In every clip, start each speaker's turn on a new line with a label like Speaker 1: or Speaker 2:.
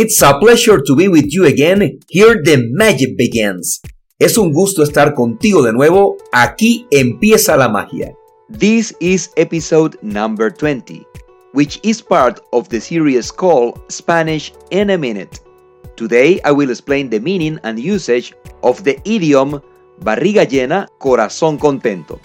Speaker 1: It's a pleasure to be with you again. Here the magic begins. Es un gusto estar contigo de nuevo. Aquí empieza la magia.
Speaker 2: This is episode number 20, which is part of the series called Spanish in a Minute. Today I will explain the meaning and usage of the idiom barriga llena, corazón contento.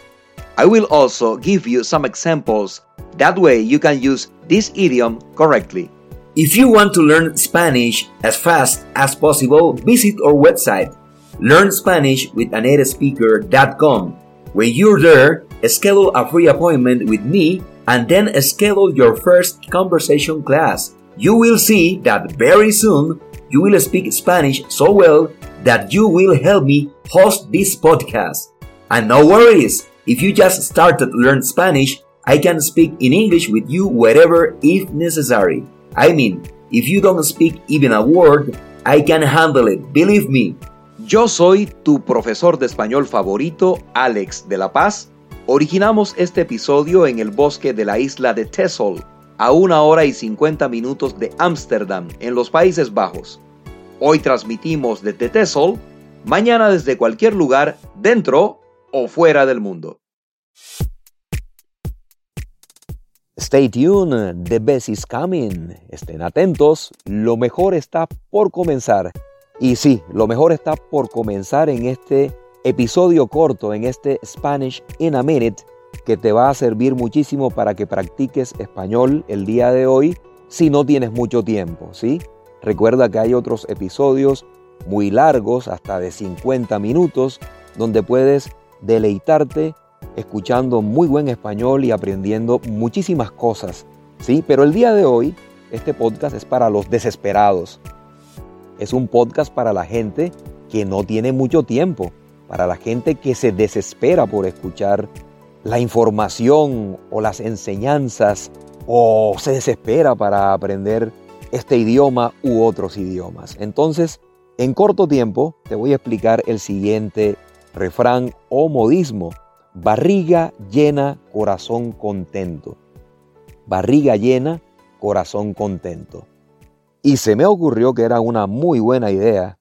Speaker 2: I will also give you some examples. That way you can use this idiom correctly.
Speaker 1: If you want to learn Spanish as fast as possible, visit our website, learnspanishwithanatespeaker.com. When you're there, schedule a free appointment with me and then schedule your first conversation class. You will see that very soon you will speak Spanish so well that you will help me host this podcast. And no worries, if you just started to learn Spanish, I can speak in English with you wherever if necessary. I mean, if you don't speak even a word, I can handle it, believe me.
Speaker 2: Yo soy tu profesor de español favorito, Alex de la Paz. Originamos este episodio en el bosque de la isla de Texel, a una hora y 50 minutos de Ámsterdam, en los Países Bajos. Hoy transmitimos desde Texel, mañana desde cualquier lugar, dentro o fuera del mundo. Stay tuned, the best is coming. Estén atentos, lo mejor está por comenzar. Y sí, lo mejor está por comenzar en este episodio corto, en este Spanish in a Minute, que te va a servir muchísimo para que practiques español el día de hoy si no tienes mucho tiempo, ¿sí? Recuerda que hay otros episodios muy largos, hasta de 50 minutos, donde puedes deleitarte escuchando muy buen español y aprendiendo muchísimas cosas. Sí, pero el día de hoy este podcast es para los desesperados. Es un podcast para la gente que no tiene mucho tiempo, para la gente que se desespera por escuchar la información o las enseñanzas o se desespera para aprender este idioma u otros idiomas. Entonces, en corto tiempo te voy a explicar el siguiente refrán o modismo. Barriga llena, corazón contento. Barriga llena, corazón contento. Y se me ocurrió que era una muy buena idea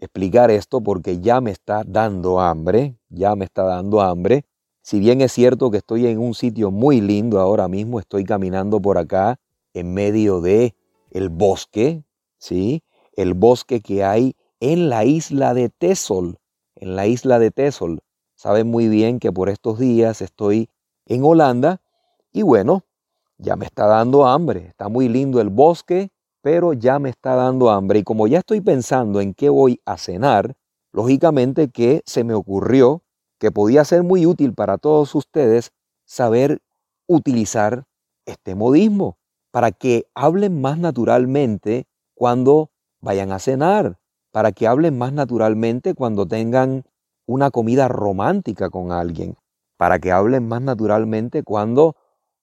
Speaker 2: explicar esto porque ya me está dando hambre, ya me está dando hambre. Si bien es cierto que estoy en un sitio muy lindo ahora mismo, estoy caminando por acá en medio de el bosque, ¿sí? El bosque que hay en la isla de Tesol, en la isla de Tesol. Saben muy bien que por estos días estoy en Holanda y bueno, ya me está dando hambre. Está muy lindo el bosque, pero ya me está dando hambre. Y como ya estoy pensando en qué voy a cenar, lógicamente que se me ocurrió que podía ser muy útil para todos ustedes saber utilizar este modismo para que hablen más naturalmente cuando vayan a cenar, para que hablen más naturalmente cuando tengan una comida romántica con alguien, para que hablen más naturalmente cuando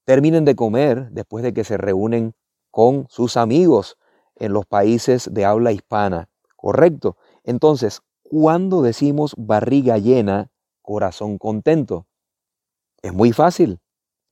Speaker 2: terminen de comer después de que se reúnen con sus amigos en los países de habla hispana. ¿Correcto? Entonces, cuando decimos barriga llena, corazón contento? Es muy fácil,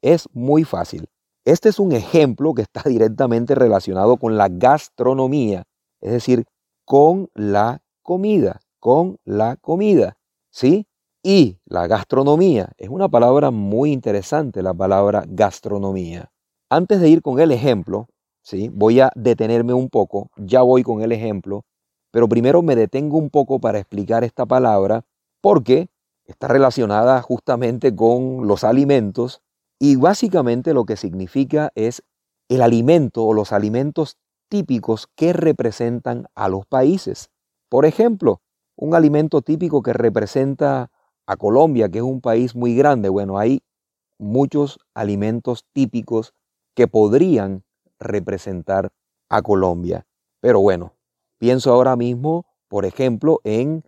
Speaker 2: es muy fácil. Este es un ejemplo que está directamente relacionado con la gastronomía, es decir, con la comida, con la comida, ¿sí? Y la gastronomía es una palabra muy interesante, la palabra gastronomía. Antes de ir con el ejemplo, ¿sí? Voy a detenerme un poco, ya voy con el ejemplo, pero primero me detengo un poco para explicar esta palabra porque está relacionada justamente con los alimentos y básicamente lo que significa es el alimento o los alimentos típicos que representan a los países. Por ejemplo, un alimento típico que representa a Colombia, que es un país muy grande. Bueno, hay muchos alimentos típicos que podrían representar a Colombia. Pero bueno, pienso ahora mismo, por ejemplo, en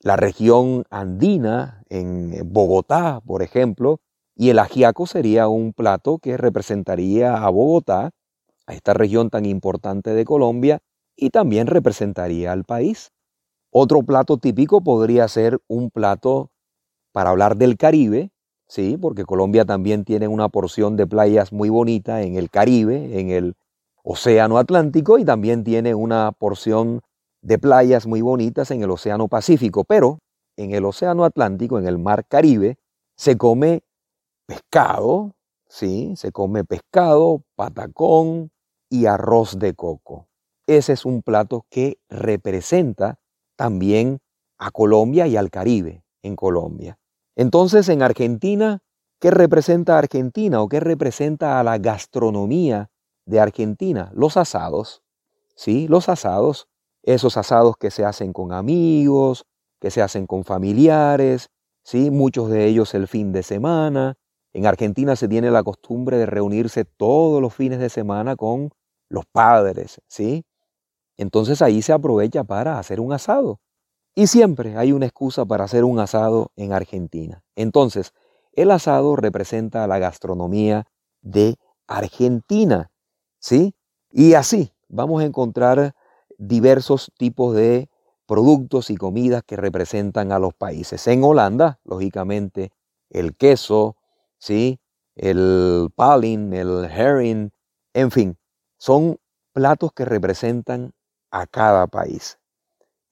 Speaker 2: la región andina, en Bogotá, por ejemplo, y el ajiaco sería un plato que representaría a Bogotá, a esta región tan importante de Colombia, y también representaría al país. Otro plato típico podría ser un plato para hablar del Caribe, sí, porque Colombia también tiene una porción de playas muy bonita en el Caribe, en el Océano Atlántico y también tiene una porción de playas muy bonitas en el Océano Pacífico, pero en el Océano Atlántico, en el Mar Caribe, se come pescado, ¿sí? Se come pescado, patacón y arroz de coco. Ese es un plato que representa también a Colombia y al Caribe en Colombia. Entonces, en Argentina, ¿qué representa Argentina o qué representa a la gastronomía de Argentina? Los asados, ¿sí? Los asados, esos asados que se hacen con amigos, que se hacen con familiares, ¿sí? Muchos de ellos el fin de semana. En Argentina se tiene la costumbre de reunirse todos los fines de semana con los padres, ¿sí? Entonces ahí se aprovecha para hacer un asado. Y siempre hay una excusa para hacer un asado en Argentina. Entonces, el asado representa la gastronomía de Argentina, ¿sí? Y así vamos a encontrar diversos tipos de productos y comidas que representan a los países. En Holanda, lógicamente, el queso, ¿sí? El palin, el herring, en fin, son platos que representan a cada país.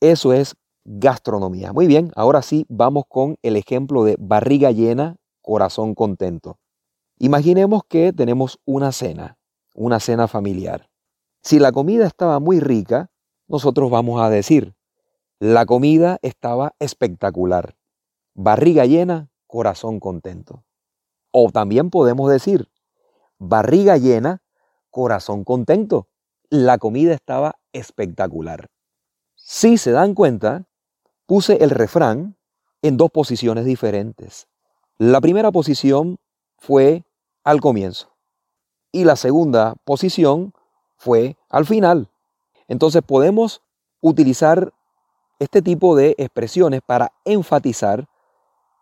Speaker 2: Eso es gastronomía. Muy bien, ahora sí vamos con el ejemplo de barriga llena, corazón contento. Imaginemos que tenemos una cena, una cena familiar. Si la comida estaba muy rica, nosotros vamos a decir, la comida estaba espectacular. Barriga llena, corazón contento. O también podemos decir, barriga llena, corazón contento. La comida estaba espectacular. Si se dan cuenta, puse el refrán en dos posiciones diferentes. La primera posición fue al comienzo y la segunda posición fue al final. Entonces podemos utilizar este tipo de expresiones para enfatizar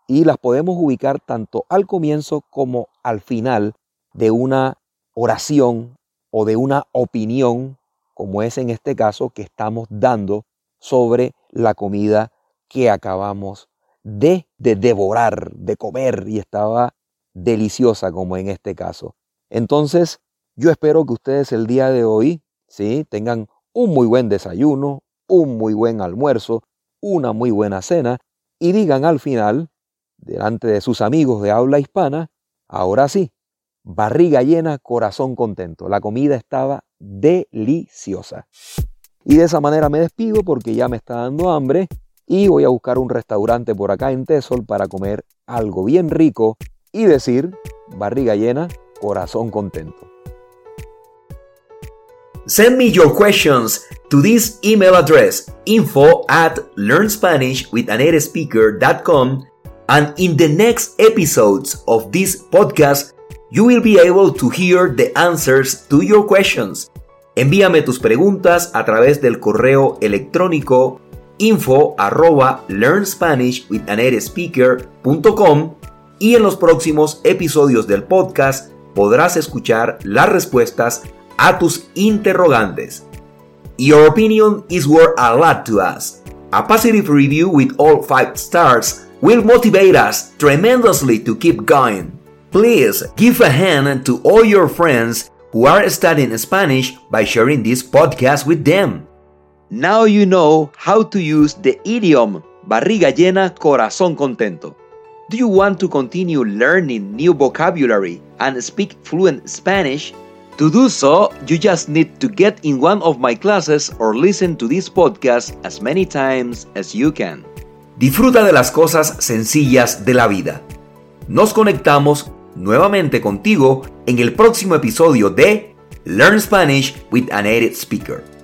Speaker 2: y las podemos ubicar tanto al comienzo como al final de una oración o de una opinión, como es en este caso que estamos dando sobre la comida que acabamos de, de devorar, de comer y estaba deliciosa como en este caso. Entonces, yo espero que ustedes el día de hoy, ¿sí? tengan un muy buen desayuno, un muy buen almuerzo, una muy buena cena y digan al final, delante de sus amigos de habla hispana, ahora sí, barriga llena, corazón contento. La comida estaba deliciosa. Y de esa manera me despido porque ya me está dando hambre y voy a buscar un restaurante por acá en Tesol para comer algo bien rico y decir, barriga llena, corazón contento.
Speaker 1: Send me your questions to this email address info at learnspanishwithanatespeaker.com and in the next episodes of this podcast you will be able to hear the answers to your questions. Envíame tus preguntas a través del correo electrónico info arroba y en los próximos episodios del podcast podrás escuchar las respuestas a tus interrogantes. Your opinion is worth a lot to us. A positive review with all 5 stars will motivate us tremendously to keep going. Please give a hand to all your friends who are studying Spanish by sharing this podcast with them. Now you know how to use the idiom barriga llena, corazón contento. Do you want to continue learning new vocabulary and speak fluent Spanish? To do so, you just need to get in one of my classes or listen to this podcast as many times as you can. Disfruta de las cosas sencillas de la vida. Nos conectamos nuevamente contigo en el próximo episodio de Learn Spanish with a Native Speaker.